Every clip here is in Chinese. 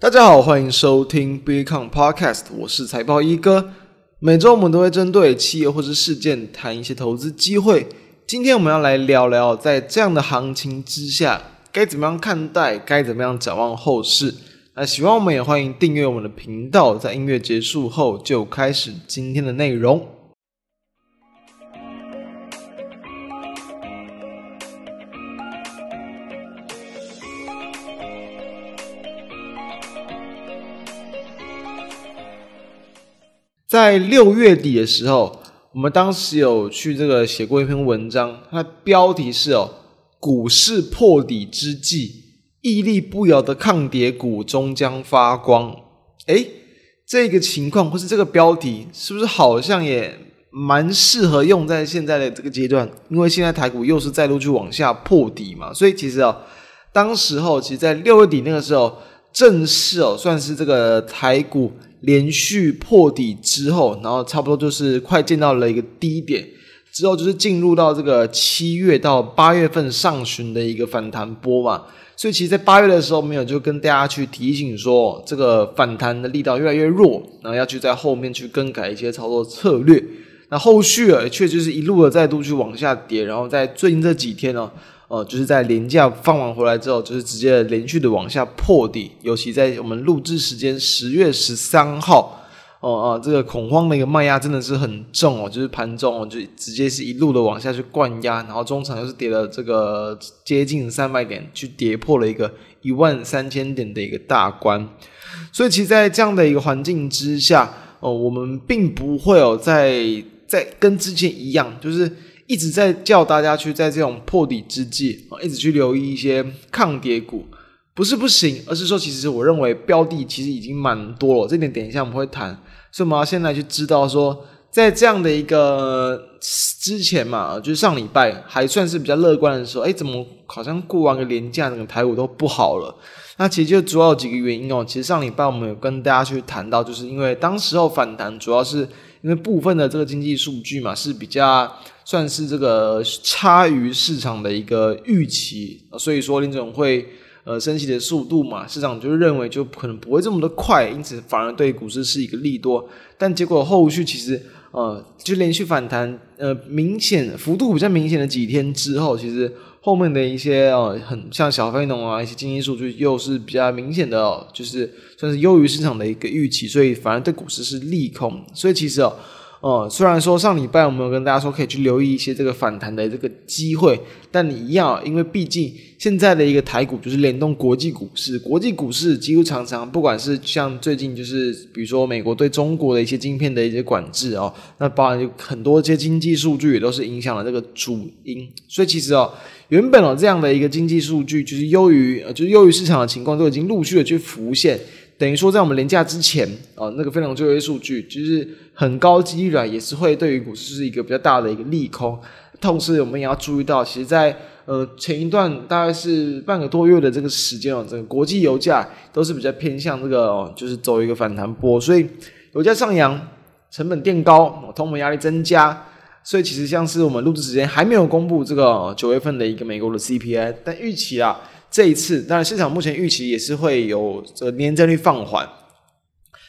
大家好，欢迎收听 Bitcoin Podcast，我是财报一哥。每周我们都会针对企业或是事件谈一些投资机会。今天我们要来聊聊，在这样的行情之下，该怎么样看待，该怎么样展望后市。那喜欢我们也欢迎订阅我们的频道。在音乐结束后，就开始今天的内容。在六月底的时候，我们当时有去这个写过一篇文章，它的标题是哦，股市破底之际，屹立不摇的抗跌股终将发光。诶，这个情况或是这个标题，是不是好像也蛮适合用在现在的这个阶段？因为现在台股又是再度去往下破底嘛，所以其实哦，当时候其实，在六月底那个时候，正式哦，算是这个台股。连续破底之后，然后差不多就是快见到了一个低点，之后就是进入到这个七月到八月份上旬的一个反弹波嘛。所以其实，在八月的时候，没有就跟大家去提醒说，这个反弹的力道越来越弱，然后要去在后面去更改一些操作策略。那后续啊，确实是一路的再度去往下跌，然后在最近这几天呢。呃，就是在连假放完回来之后，就是直接连续的往下破底，尤其在我们录制时间十月十三号，哦、呃、哦、这个恐慌的一个卖压真的是很重哦，就是盘中哦就直接是一路的往下去灌压，然后中场又是跌了这个接近三百点，去跌破了一个一万三千点的一个大关，所以其实，在这样的一个环境之下，哦、呃，我们并不会有在在跟之前一样，就是。一直在叫大家去在这种破底之际啊，一直去留意一些抗跌股，不是不行，而是说其实我认为标的其实已经蛮多了，这点等一下我们会谈，所以我们要先来去知道说，在这样的一个之前嘛，就是上礼拜还算是比较乐观的时候，哎，怎么好像过完个连假，整个台股都不好了？那其实就主要有几个原因哦。其实上礼拜我们有跟大家去谈到，就是因为当时候反弹主要是因为部分的这个经济数据嘛是比较。算是这个差于市场的一个预期，所以说联准会呃升息的速度嘛，市场就认为就可能不会这么的快，因此反而对股市是一个利多。但结果后续其实呃就连续反弹，呃明显幅度比较明显的几天之后，其实后面的一些呃很像小非农啊一些经济数据又是比较明显的，就是算是优于市场的一个预期，所以反而对股市是利空。所以其实哦。哦、虽然说上礼拜我们有跟大家说可以去留意一些这个反弹的这个机会，但你一样，因为毕竟现在的一个台股就是联动国际股市，国际股市几乎常常不管是像最近就是比如说美国对中国的一些晶片的一些管制哦，那包含就很多一些经济数据也都是影响了这个主因，所以其实哦，原本哦这样的一个经济数据就是优于就是优于市场的情况都已经陆续的去浮现。等于说，在我们连假之前，哦，那个非农就业数据，就是很高几率啊，也是会对于股市是一个比较大的一个利空。同时，我们也要注意到，其实在呃前一段大概是半个多月的这个时间哦，整个国际油价都是比较偏向这个，哦，就是走一个反弹波。所以油价上扬，成本垫高，通膨压力增加。所以其实像是我们录制时间还没有公布这个九月份的一个美国的 CPI，但预期啊。这一次，当然市场目前预期也是会有这个年增率放缓，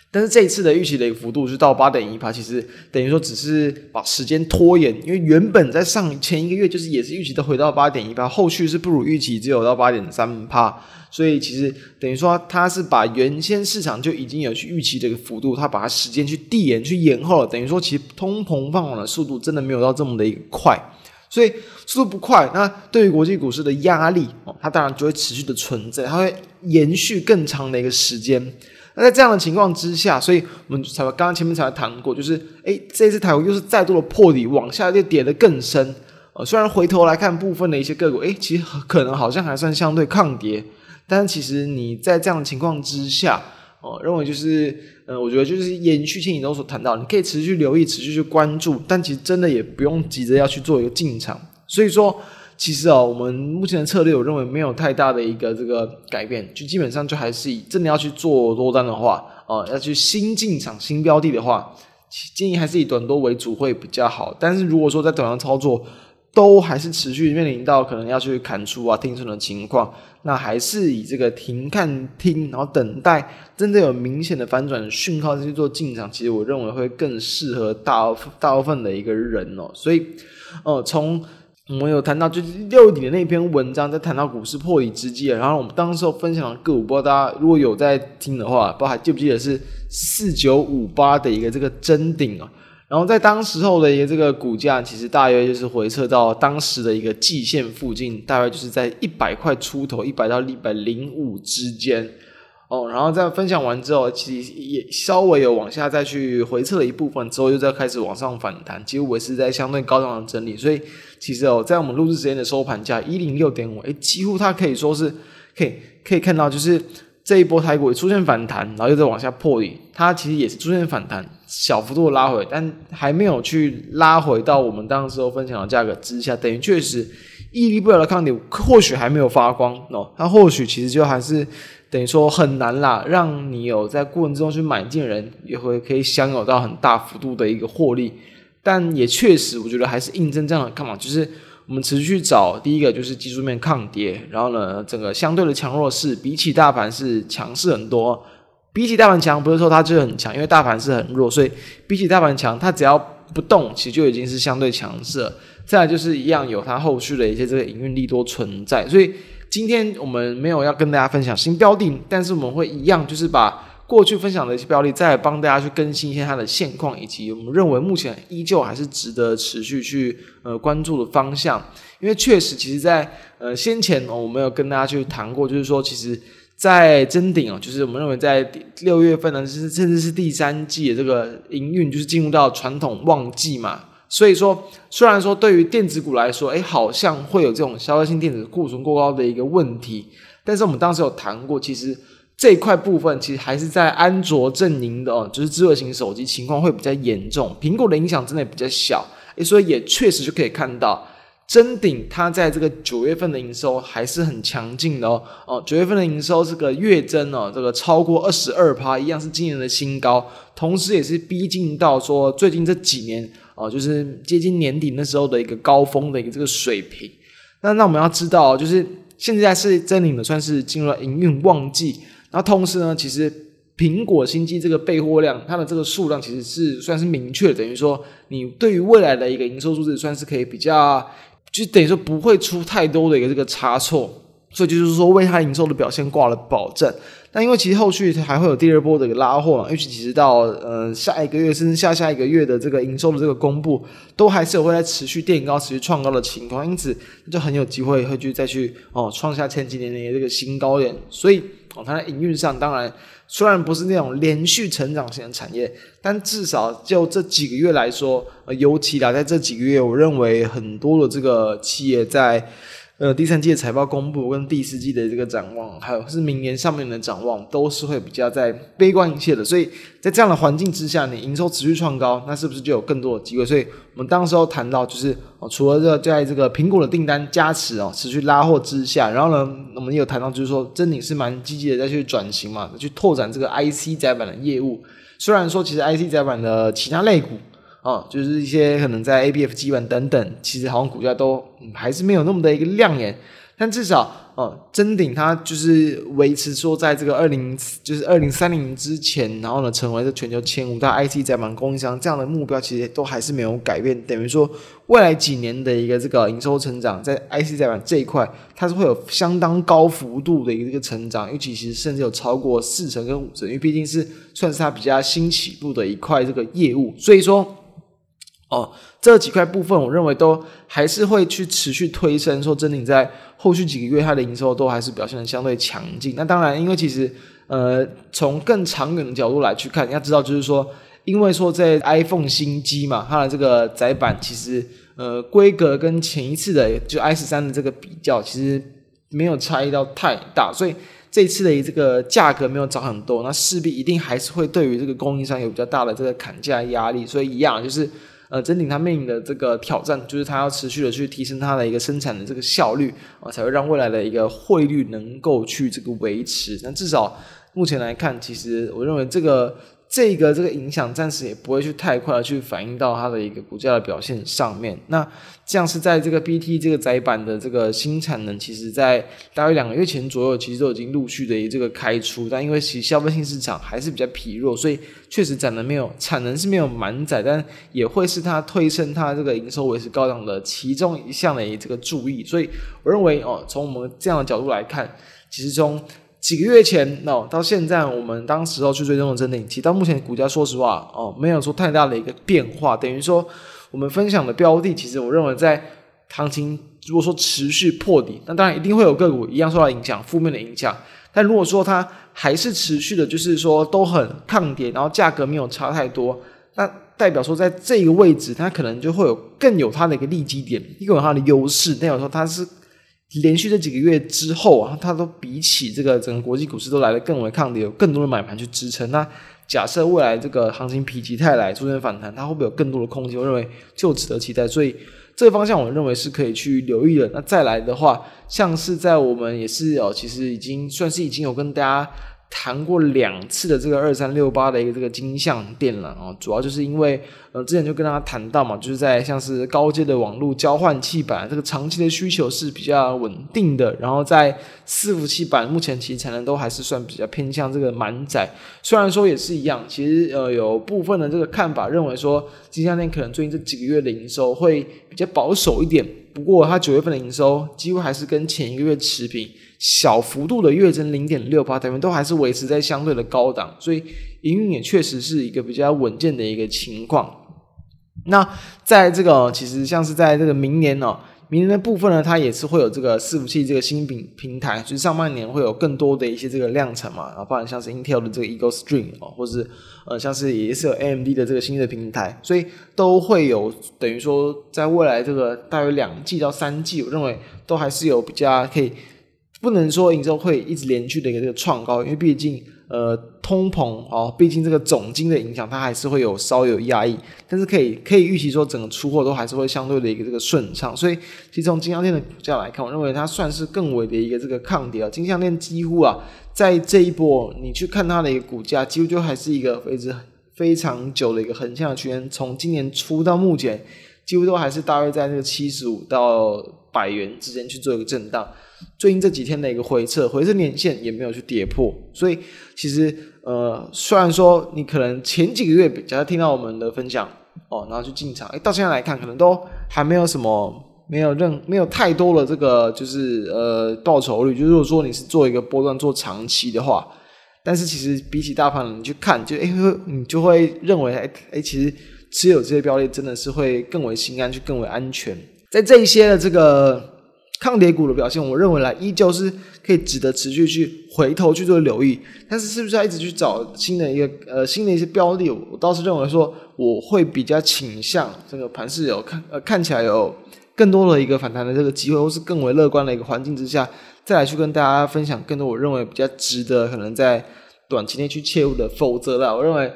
但是这一次的预期的一个幅度是到八点一趴，其实等于说只是把时间拖延，因为原本在上前一个月就是也是预期的回到八点一趴，后续是不如预期，只有到八点三趴，所以其实等于说它是把原先市场就已经有去预期的一个幅度，它把它时间去递延去延后了，等于说其实通膨放缓的速度真的没有到这么的一个快。所以速度不快，那对于国际股市的压力哦，它当然就会持续的存在，它会延续更长的一个时间。那在这样的情况之下，所以我们才刚刚前面才谈过，就是诶，这次台股又是再度的破底，往下又跌得更深。呃，虽然回头来看部分的一些个股，诶，其实可能好像还算相对抗跌，但是其实你在这样的情况之下。哦，认为就是，呃，我觉得就是延续前你都所谈到，你可以持续留意，持续去关注，但其实真的也不用急着要去做一个进场。所以说，其实哦，我们目前的策略，我认为没有太大的一个这个改变，就基本上就还是以真的要去做多单的话，哦，要去新进场新标的的话，建议还是以短多为主会比较好。但是如果说在短上操作，都还是持续面临到可能要去砍出啊停损的情况，那还是以这个停看听，然后等待真正有明显的反转讯号去做进场，其实我认为会更适合大大部分的一个人哦。所以，呃，从我们有谈到就是六月底的那篇文章，在谈到股市破底之际，然后我们当时候分享的个股，不知道大家如果有在听的话，不知道还记不记得是四九五八的一个这个真顶啊。然后在当时候的一个这个股价，其实大约就是回撤到当时的一个季线附近，大约就是在一百块出头，一百到一百零五之间哦。然后在分享完之后，其实也稍微有往下再去回撤了一部分，之后又再开始往上反弹，几乎维持在相对高档的整理。所以其实哦，在我们录制时间的收盘价一零六点五，诶，几乎它可以说是可以可以看到，就是这一波台股出现反弹，然后又再往下破底，它其实也是出现反弹。小幅度拉回，但还没有去拉回到我们当时候分享的价格之下，等于确实屹立不了的抗体，或许还没有发光哦。它或许其实就还是等于说很难啦，让你有在过程之中去买进人也会可以享有到很大幅度的一个获利。但也确实，我觉得还是印证这样的看法，就是我们持续找第一个就是技术面抗跌，然后呢，整个相对的强弱势比起大盘是强势很多。比起大盘强，不是说它就很强，因为大盘是很弱，所以比起大盘强，它只要不动，其实就已经是相对强势了。再来就是一样有它后续的一些这个营运利多存在，所以今天我们没有要跟大家分享新标的，但是我们会一样就是把过去分享的一些标的，再帮大家去更新一下它的现况，以及我们认为目前依旧还是值得持续去呃关注的方向。因为确实，其实在呃先前哦，我们有跟大家去谈过，就是说其实。在真顶哦，就是我们认为在六月份呢，是甚至是第三季的这个营运，就是进入到传统旺季嘛。所以说，虽然说对于电子股来说，哎，好像会有这种消费性电子库存过高的一个问题，但是我们当时有谈过，其实这一块部分其实还是在安卓阵营的哦，就是智慧型手机情况会比较严重，苹果的影响真的比较小，所以也确实就可以看到。真顶，它在这个九月份的营收还是很强劲的哦。哦，九月份的营收这个月增哦，这个超过二十二趴，一样是今年的新高，同时也是逼近到说最近这几年哦，就是接近年底那时候的一个高峰的一个这个水平。那那我们要知道，就是现在是真顶的，算是进入了营运旺季。那同时呢，其实苹果新机这个备货量，它的这个数量其实是算是明确，等于说你对于未来的一个营收数字，算是可以比较。就等于说不会出太多的一个这个差错，所以就是说为它营收的表现挂了保证。但因为其实后续还会有第二波的一个拉货嘛，尤其其实到呃下一个月甚至下下一个月的这个营收的这个公布，都还是有会在持续垫高、持续创高的情况，因此就很有机会会去再去哦创下前几年的这个新高点。所以哦，它在营运上当然。虽然不是那种连续成长型的产业，但至少就这几个月来说，尤其啦，在这几个月，我认为很多的这个企业在。呃，第三季的财报公布跟第四季的这个展望，还有是明年上面的展望，都是会比较在悲观一些的。所以在这样的环境之下，你营收持续创高，那是不是就有更多的机会？所以我们当时候谈到，就是哦，除了这在这个苹果的订单加持哦，持续拉货之下，然后呢，我们也有谈到，就是说真的是蛮积极的在去转型嘛，去拓展这个 IC 载板的业务。虽然说其实 IC 载板的其他类股。哦，就是一些可能在 ABF 基板等等，其实好像股价都、还是没有那么的一个亮眼，但至少哦，真顶它就是维持说在这个二零就是二零三零之前，然后呢，成为这全球前五大 IC 载板供应商这样的目标，其实都还是没有改变。等于说未来几年的一个这个营收成长，在 IC 载板这一块，它是会有相当高幅度的一个这个成长，尤其其实甚至有超过四成跟五成，因为毕竟是算是它比较新起步的一块这个业务，所以说。哦，这几块部分，我认为都还是会去持续推升。说真的，在后续几个月，它的营收都还是表现得相对强劲。那当然，因为其实呃，从更长远的角度来去看，要知道，就是说，因为说在 iPhone 新机嘛，它的这个载板其实呃规格跟前一次的就 i 十三的这个比较，其实没有差异到太大，所以这次的这个价格没有涨很多，那势必一定还是会对于这个供应商有比较大的这个砍价压力。所以一样就是。呃，整体它面临的这个挑战，就是它要持续的去提升它的一个生产的这个效率啊，才会让未来的一个汇率能够去这个维持。那至少目前来看，其实我认为这个这个这个影响暂时也不会去太快的去反映到它的一个股价的表现上面。那像是在这个 BT 这个窄板的这个新产能，其实在大约两个月前左右，其实都已经陆续的这个开出，但因为其实消费性市场还是比较疲弱，所以确实产能没有产能是没有满载，但也会是它推升它这个营收维持高档的其中一项的这个注意。所以我认为哦，从我们这样的角度来看，其实从几个月前哦，到现在我们当时候去追踪的真顶，其实到目前股价，说实话哦，没有说太大的一个变化。等于说，我们分享的标的，其实我认为在行情如果说持续破底，那当然一定会有个股一样受到影响，负面的影响。但如果说它还是持续的，就是说都很抗跌，然后价格没有差太多，那代表说在这个位置，它可能就会有更有它的一个利基点，更有它的优势。代表说它是。连续这几个月之后啊，它都比起这个整个国际股市都来得更为抗跌，有更多的买盘去支撑。那假设未来这个行情否极泰来出现反弹，它会不会有更多的空间？我认为就值得期待。所以这个方向我认为是可以去留意的。那再来的话，像是在我们也是哦，其实已经算是已经有跟大家。谈过两次的这个二三六八的一个这个金像电了啊，主要就是因为呃之前就跟大家谈到嘛，就是在像是高阶的网络交换器板这个长期的需求是比较稳定的，然后在伺服器板目前其实产能都还是算比较偏向这个满载，虽然说也是一样，其实呃有部分的这个看法认为说金像电可能最近这几个月的营收会比较保守一点，不过它九月份的营收几乎还是跟前一个月持平。小幅度的月增零点六八，等于都还是维持在相对的高档，所以营运也确实是一个比较稳健的一个情况。那在这个其实像是在这个明年呢，明年的部分呢，它也是会有这个伺服器这个新品平台，就是上半年会有更多的一些这个量产嘛，然后包含像是 Intel 的这个 Eagle Stream 啊，或是呃像是也是有 AMD 的这个新的平台，所以都会有等于说在未来这个大约两季到三季，我认为都还是有比较可以。不能说营收会一直连续的一个这个创高，因为毕竟呃通膨哦，毕竟这个总金的影响，它还是会有稍有压抑。但是可以可以预期说，整个出货都还是会相对的一个这个顺畅。所以其实从金像电的股价来看，我认为它算是更为的一个这个抗跌啊。金项链几乎啊，在这一波你去看它的一个股价，几乎就还是一个非常非常久的一个横向的区间，从今年初到目前，几乎都还是大约在这个七十五到百元之间去做一个震荡。最近这几天的一个回撤，回撤年线也没有去跌破，所以其实呃，虽然说你可能前几个月，假如听到我们的分享哦，然后去进场，诶，到现在来看，可能都还没有什么，没有任没有太多的这个就是呃报酬率，就是如果说你是做一个波段做长期的话，但是其实比起大盘，你去看，就诶，你就会认为诶诶，其实持有这些标的真的是会更为心安，去更为安全，在这一些的这个。抗跌股的表现，我认为来依旧是可以值得持续去回头去做留意，但是是不是要一直去找新的一个呃新的一些标的？我倒是认为说我会比较倾向这个盘势有看呃看起来有更多的一个反弹的这个机会，或是更为乐观的一个环境之下，再来去跟大家分享更多我认为比较值得可能在短期内去切入的。否则啦，我认为。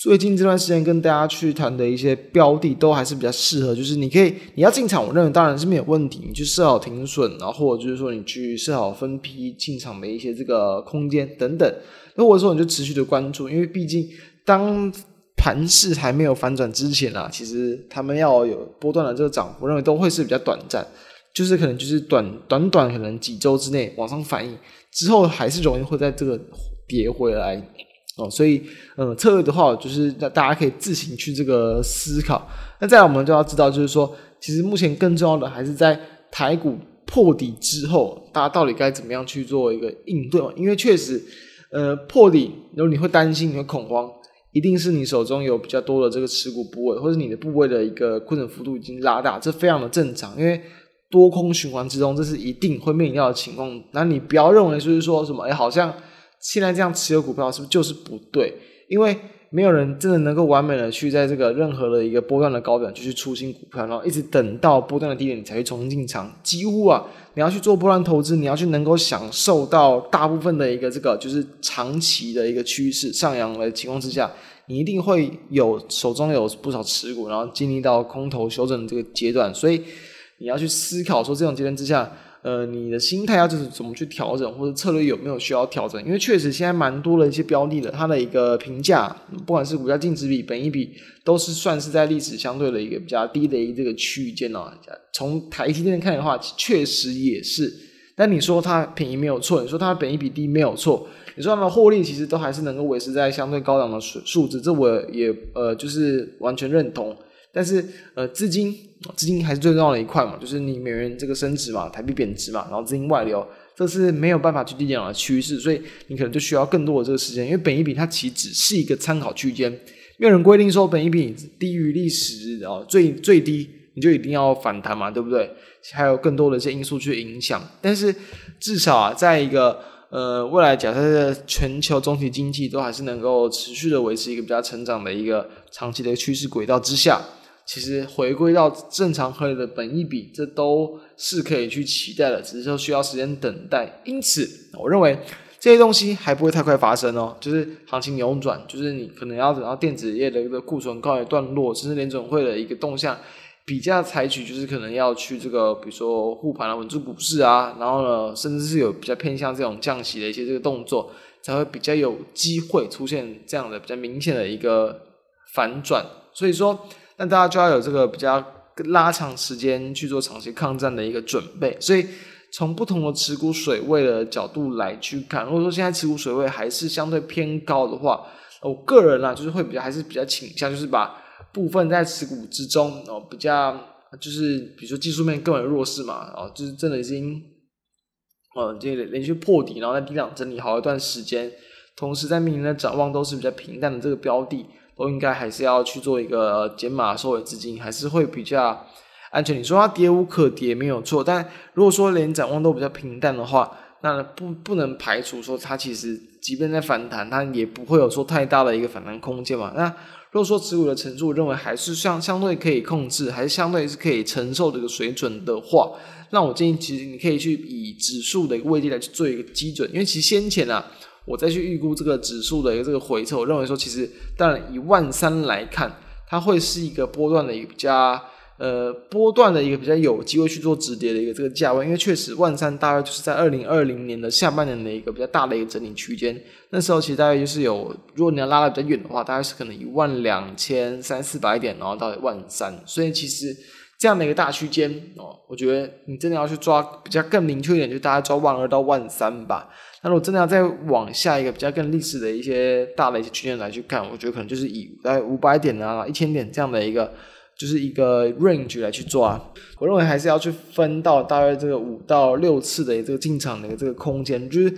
最近这段时间跟大家去谈的一些标的都还是比较适合，就是你可以你要进场，我认为当然是没有问题，你去设好停损，然后或者就是说你去设好分批进场的一些这个空间等等，那或者说你就持续的关注，因为毕竟当盘势还没有反转之前啊，其实他们要有波段的这个涨幅，我认为都会是比较短暂，就是可能就是短短短可能几周之内往上反应，之后还是容易会在这个跌回来。哦，所以，嗯，策略的话，就是大大家可以自行去这个思考。那再来，我们就要知道，就是说，其实目前更重要的还是在台股破底之后，大家到底该怎么样去做一个应对？因为确实，呃，破底，然后你会担心，你会恐慌，一定是你手中有比较多的这个持股部位，或者你的部位的一个亏损幅度已经拉大，这非常的正常。因为多空循环之中，这是一定会面临到的情况。那你不要认为就是说什么，哎，好像。现在这样持有股票是不是就是不对？因为没有人真的能够完美的去在这个任何的一个波段的高点就去出新股票，然后一直等到波段的低点你才去重新进场。几乎啊，你要去做波段投资，你要去能够享受到大部分的一个这个就是长期的一个趋势上扬的情况之下，你一定会有手中有不少持股，然后经历到空头修正的这个阶段。所以你要去思考说，这种阶段之下。呃，你的心态要就是怎么去调整，或者策略有没有需要调整？因为确实现在蛮多的一些标的的，它的一个评价，不管是股价净值比、本益比，都是算是在历史相对的一个比较低的一个这个区域间哦。从台积电看的话，确实也是。但你说它便宜没有错，你说它本益比低没有错，你说它的获利其实都还是能够维持在相对高档的数数字，这我也呃就是完全认同。但是呃，资金资金还是最重要的一块嘛，就是你美元这个升值嘛，台币贬值嘛，然后资金外流，这是没有办法去抵挡的趋势，所以你可能就需要更多的这个时间，因为本一比它其实只是一个参考区间，没有人规定说本一比低于历史哦最最低你就一定要反弹嘛，对不对？还有更多的一些因素去影响，但是至少啊，在一个呃未来假设全球总体经济都还是能够持续的维持一个比较成长的一个长期的趋势轨道之下。其实回归到正常合理的本益比，这都是可以去期待的，只是说需要时间等待。因此，我认为这些东西还不会太快发生哦。就是行情扭转，就是你可能要等到电子业的一个库存告一段落，甚至联准会的一个动向比较采取，就是可能要去这个，比如说护盘啊，稳住股市啊，然后呢，甚至是有比较偏向这种降息的一些这个动作，才会比较有机会出现这样的比较明显的一个反转。所以说。那大家就要有这个比较拉长时间去做长期抗战的一个准备，所以从不同的持股水位的角度来去看，如果说现在持股水位还是相对偏高的话，我个人啊就是会比较还是比较倾向，就是把部分在持股之中哦比较就是比如说技术面更为弱势嘛，哦就是真的已经呃这个连续破底，然后在低档整理好一段时间，同时在明年的展望都是比较平淡的这个标的。都应该还是要去做一个减码收尾资金，还是会比较安全。你说它跌无可跌没有错，但如果说连展望都比较平淡的话，那不不能排除说它其实即便在反弹，它也不会有说太大的一个反弹空间嘛。那如果说持股的程度认为还是相相对可以控制，还是相对是可以承受这个水准的话，那我建议其实你可以去以指数的一个位置来去做一个基准，因为其实先前啊。我再去预估这个指数的一个这个回撤，我认为说，其实当然以万三来看，它会是一个波段的一个比较呃波段的一个比较有机会去做止跌的一个这个价位，因为确实万三大概就是在二零二零年的下半年的一个比较大的一个整理区间，那时候其实大概就是有，如果你要拉得比较远的话，大概是可能一万两千三四百点，然后到万三，所以其实这样的一个大区间哦，我觉得你真的要去抓比较更明确一点，就大概抓万二到万三吧。那如果真的要再往下一个比较更历史的一些大的一些区间来去看，我觉得可能就是以在五百点啊、一千点这样的一个，就是一个 range 来去抓。我认为还是要去分到大约这个五到六次的这个进场的这个空间，就是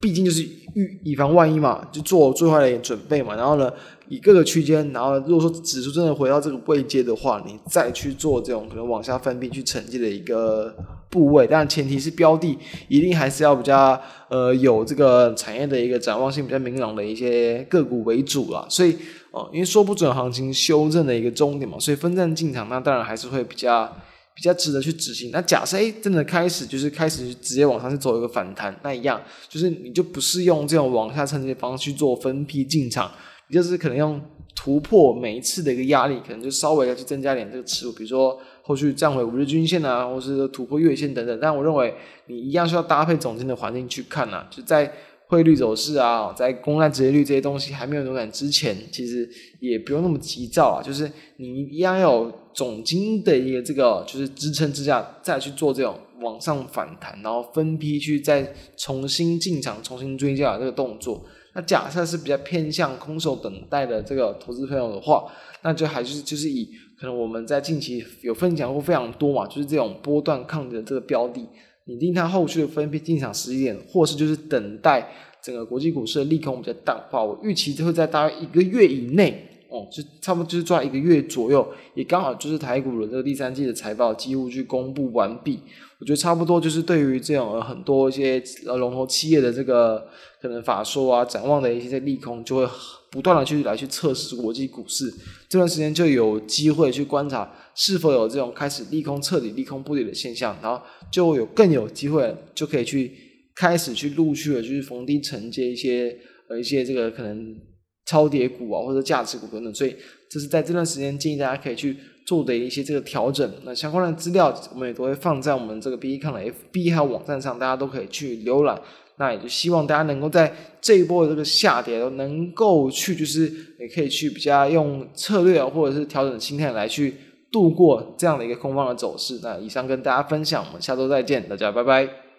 毕竟就是预以防万一嘛，就做最坏的准备嘛。然后呢，以各个区间，然后如果说指数真的回到这个位阶的话，你再去做这种可能往下分批去承接的一个。部位，但前提是标的一定还是要比较呃有这个产业的一个展望性比较明朗的一些个股为主啦。所以哦、因为说不准行情修正的一个终点嘛，所以分散进场，那当然还是会比较比较值得去执行。那假设诶真的开始就是开始直接往上去走一个反弹，那一样就是你就不是用这种往下承接的方式去做分批进场，就是可能用突破每一次的一个压力，可能就稍微要去增加点这个持股，比如说。后续站回五日均线啊，或是突破月线等等，但我认为你一样需要搭配总经的环境去看啊，就在汇率走势啊，在公债殖利率这些东西还没有扭转之前，其实也不用那么急躁啊，就是你一样要有总经的一个这个就是支撑之下，再去做这种往上反弹，然后分批去再重新进场、重新追加这个动作。那假设是比较偏向空手等待的这个投资朋友的话，那就还是就是以。可能我们在近期有分享过非常多嘛，就是这种波段抗跌的这个标的，拟定它后续的分批进场时间点，或是就是等待整个国际股市的利空比较淡化，我预期就会在大约一个月以内，哦，就差不多就是抓一个月左右，也刚好就是台股的这个第三季的财报几乎去公布完毕，我觉得差不多就是对于这种很多一些呃龙头企业的这个可能法说啊展望的一些利空就会。不断的去来去测试国际股市，这段时间就有机会去观察是否有这种开始利空彻底利空不跌的现象，然后就有更有机会就可以去开始去陆续的，就是逢低承接一些呃一些这个可能超跌股啊，或者价值股等等。所以这是在这段时间建议大家可以去做的一些这个调整。那相关的资料我们也都会放在我们这个 B E 看的 FB 还有网站上，大家都可以去浏览。那也就希望大家能够在这一波的这个下跌能够去，就是也可以去比较用策略啊，或者是调整心态来去度过这样的一个空方的走势。那以上跟大家分享，我们下周再见，大家拜拜。